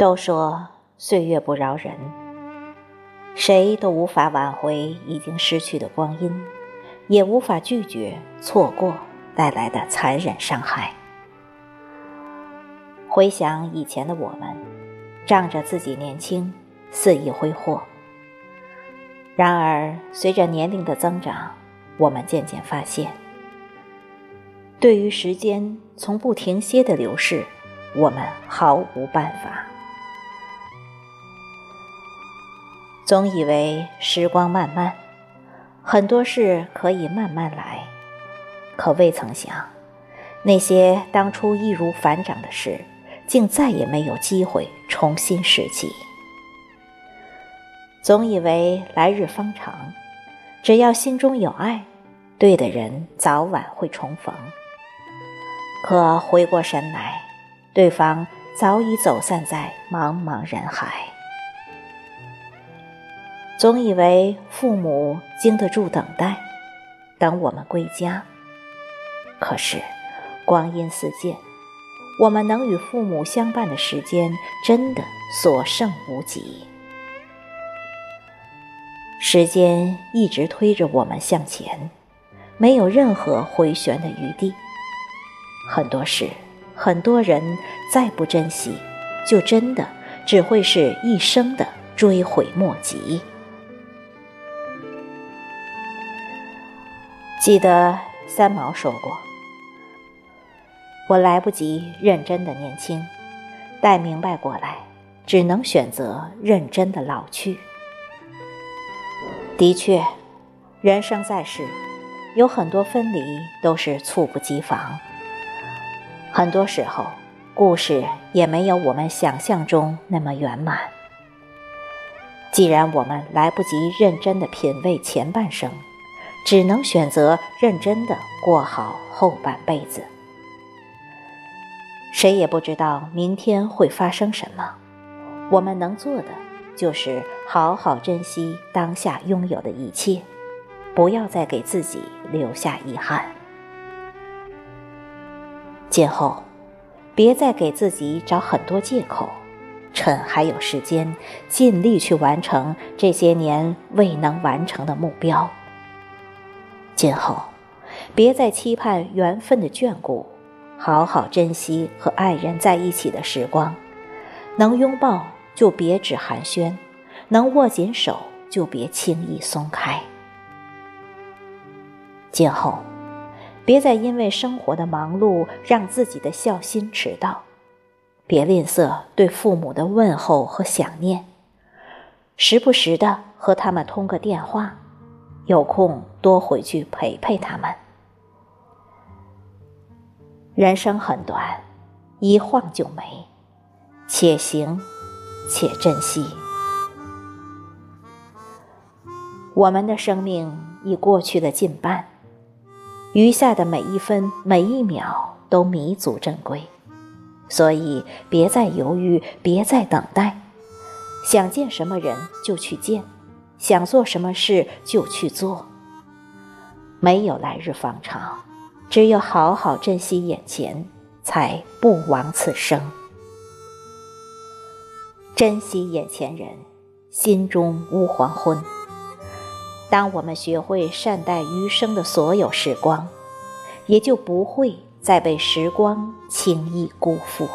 都说岁月不饶人，谁都无法挽回已经失去的光阴，也无法拒绝错过带来的残忍伤害。回想以前的我们，仗着自己年轻，肆意挥霍。然而，随着年龄的增长，我们渐渐发现，对于时间从不停歇的流逝，我们毫无办法。总以为时光漫漫，很多事可以慢慢来，可未曾想，那些当初易如反掌的事，竟再也没有机会重新拾起。总以为来日方长，只要心中有爱，对的人早晚会重逢。可回过神来，对方早已走散在茫茫人海。总以为父母经得住等待，等我们归家。可是，光阴似箭，我们能与父母相伴的时间真的所剩无几。时间一直推着我们向前，没有任何回旋的余地。很多事，很多人，再不珍惜，就真的只会是一生的追悔莫及。记得三毛说过：“我来不及认真的年轻，待明白过来，只能选择认真的老去。”的确，人生在世，有很多分离都是猝不及防。很多时候，故事也没有我们想象中那么圆满。既然我们来不及认真的品味前半生，只能选择认真的过好后半辈子。谁也不知道明天会发生什么，我们能做的就是好好珍惜当下拥有的一切，不要再给自己留下遗憾。今后，别再给自己找很多借口，趁还有时间，尽力去完成这些年未能完成的目标。今后，别再期盼缘分的眷顾，好好珍惜和爱人在一起的时光。能拥抱就别只寒暄，能握紧手就别轻易松开。今后，别再因为生活的忙碌让自己的孝心迟到，别吝啬对父母的问候和想念，时不时的和他们通个电话。有空多回去陪陪他们。人生很短，一晃就没，且行且珍惜。我们的生命已过去了近半，余下的每一分每一秒都弥足珍贵，所以别再犹豫，别再等待，想见什么人就去见。想做什么事就去做，没有来日方长，只有好好珍惜眼前，才不枉此生。珍惜眼前人，心中无黄昏。当我们学会善待余生的所有时光，也就不会再被时光轻易辜负。